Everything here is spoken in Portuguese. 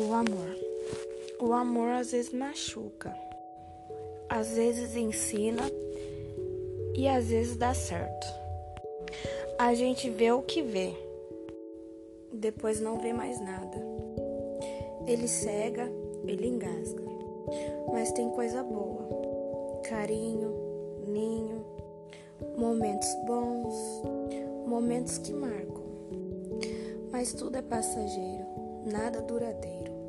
o amor. O amor às vezes machuca, às vezes ensina e às vezes dá certo. A gente vê o que vê, depois não vê mais nada. Ele cega, ele engasga, mas tem coisa boa: carinho, ninho, momentos bons, momentos que marcam. Mas tudo é passageiro, nada duradeiro.